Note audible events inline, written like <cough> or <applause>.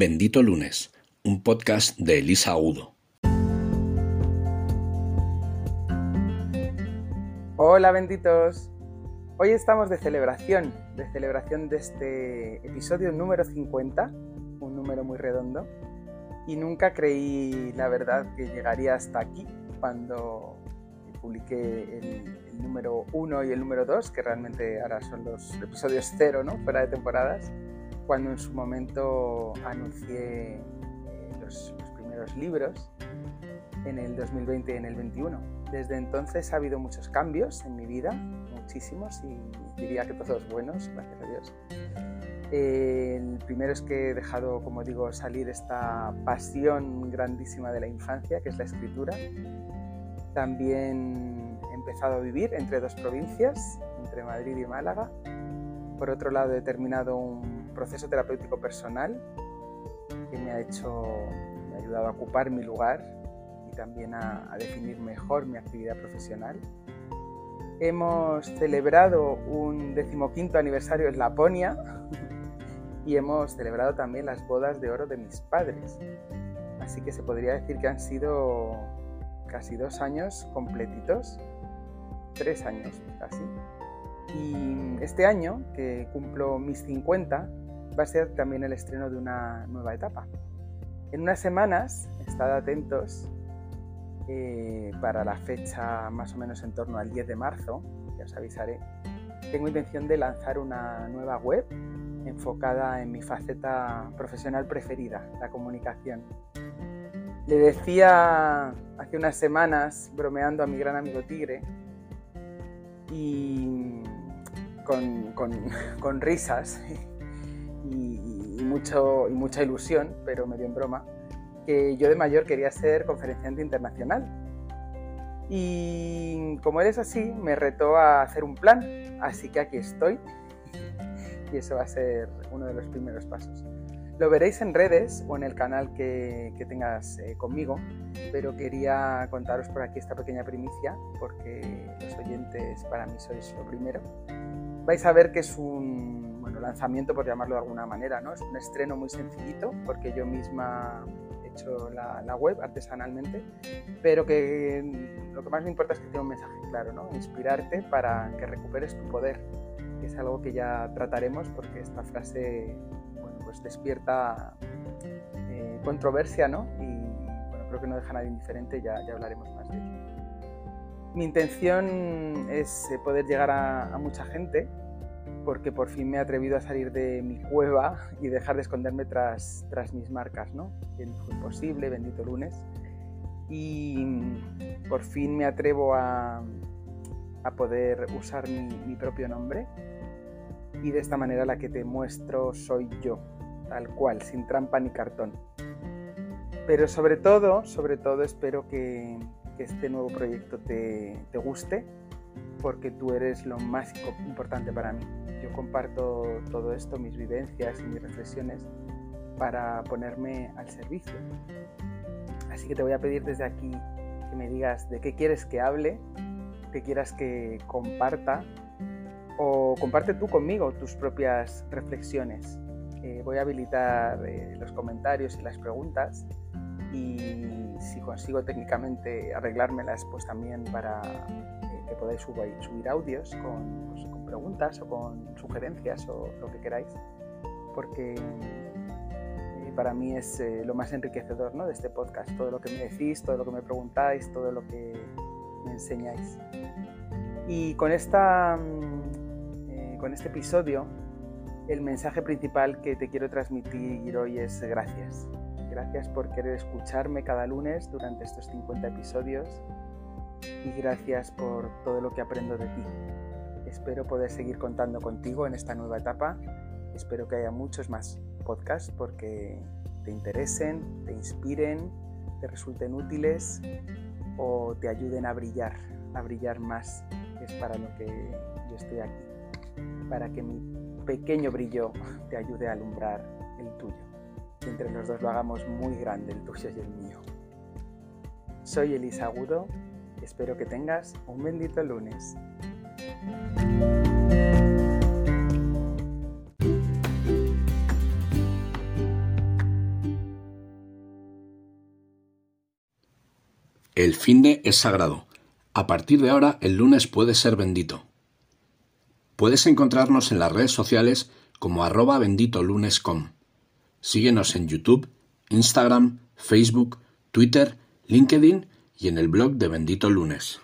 Bendito Lunes, un podcast de Elisa Agudo. Hola benditos. Hoy estamos de celebración, de celebración de este episodio número 50, un número muy redondo. Y nunca creí, la verdad, que llegaría hasta aquí cuando publiqué el, número 1 y el número 2, que realmente ahora son los episodios cero, ¿no? Fuera de temporadas, cuando en su momento anuncié eh, los, los primeros libros en el 2020 y en el 21. Desde entonces ha habido muchos cambios en mi vida, muchísimos, y diría que todos buenos, gracias a Dios. El primero es que he dejado, como digo, salir esta pasión grandísima de la infancia, que es la escritura. También he empezado a vivir entre dos provincias, entre Madrid y Málaga. Por otro lado, he terminado un proceso terapéutico personal que me ha hecho, me ha ayudado a ocupar mi lugar y también a, a definir mejor mi actividad profesional. Hemos celebrado un decimoquinto aniversario en Laponia y hemos celebrado también las bodas de oro de mis padres. Así que se podría decir que han sido casi dos años completitos, tres años casi. Y este año, que cumplo mis 50, va a ser también el estreno de una nueva etapa. En unas semanas, estad atentos eh, para la fecha más o menos en torno al 10 de marzo, ya os avisaré, tengo intención de lanzar una nueva web enfocada en mi faceta profesional preferida, la comunicación. Le decía hace unas semanas, bromeando a mi gran amigo Tigre, y con, con, <laughs> risas y, y mucha ilusión, pero medio en broma, que yo de mayor quería ser conferenciante internacional. Y como eres así, me retó a hacer un plan, así que aquí estoy <laughs> y eso va a ser uno de los primeros pasos. Lo veréis en redes o en el canal que, que tengas eh, conmigo, pero quería contaros por aquí esta pequeña primicia porque los oyentes para mí sois lo primero. Vais a ver que es un lanzamiento, por llamarlo de alguna manera, ¿no? Es un estreno muy sencillito porque yo misma he hecho la, la web artesanalmente, pero que lo que más me importa es que tenga un mensaje claro, ¿no? Inspirarte para que recuperes tu poder que es algo que ya trataremos porque esta frase bueno, pues despierta eh, controversia, ¿no? Y bueno, creo que no deja a nadie indiferente, ya, ya hablaremos más de ello. Mi intención es eh, poder llegar a, a, mucha gente porque por fin me he atrevido a salir de mi cueva y dejar de esconderme tras, tras mis marcas, ¿no? Bien fue imposible, bendito lunes. Y por fin me atrevo a, a poder usar mi, mi, propio nombre y de esta manera la que te muestro soy yo, tal cual, sin trampa ni cartón. Pero sobre todo, sobre todo espero que, que este nuevo proyecto te, te, guste, porque tú eres lo más importante para mí. Yo comparto todo esto, mis vivencias y mis reflexiones, para ponerme al servicio. Así que te voy a pedir desde aquí que me digas de qué quieres que hable, que quieras que comparta o comparte tú conmigo tus propias reflexiones. Eh, voy a habilitar eh, los comentarios y las preguntas y si consigo técnicamente arreglármelas, pues también para que podáis subir, subir audios con, pues, con, preguntas o con sugerencias o lo que queráis, porque eh, para mí es eh, lo más enriquecedor ¿no? de este podcast, todo lo que me decís, todo lo que me preguntáis, todo lo que me enseñáis. Y con esta con este episodio, el mensaje principal que te quiero transmitir hoy es gracias. Gracias por querer escucharme cada lunes durante estos 50 episodios y gracias por todo lo que aprendo de ti. Espero poder seguir contando contigo en esta nueva etapa. Espero que haya muchos más podcasts porque te interesen, te inspiren, te resulten útiles o te ayuden a brillar, a brillar más, es para lo que yo estoy aquí para que mi pequeño brillo te ayude a alumbrar el tuyo. Y entre los dos lo hagamos muy grande el tuyo y el mío. Soy Elisa Agudo, Espero que tengas un bendito lunes. El fin de es sagrado. A partir de ahora, el lunes puede ser bendito. Puedes encontrarnos en las redes sociales como arroba benditolunes.com. Síguenos en YouTube, Instagram, Facebook, Twitter, LinkedIn y en el blog de Bendito Lunes.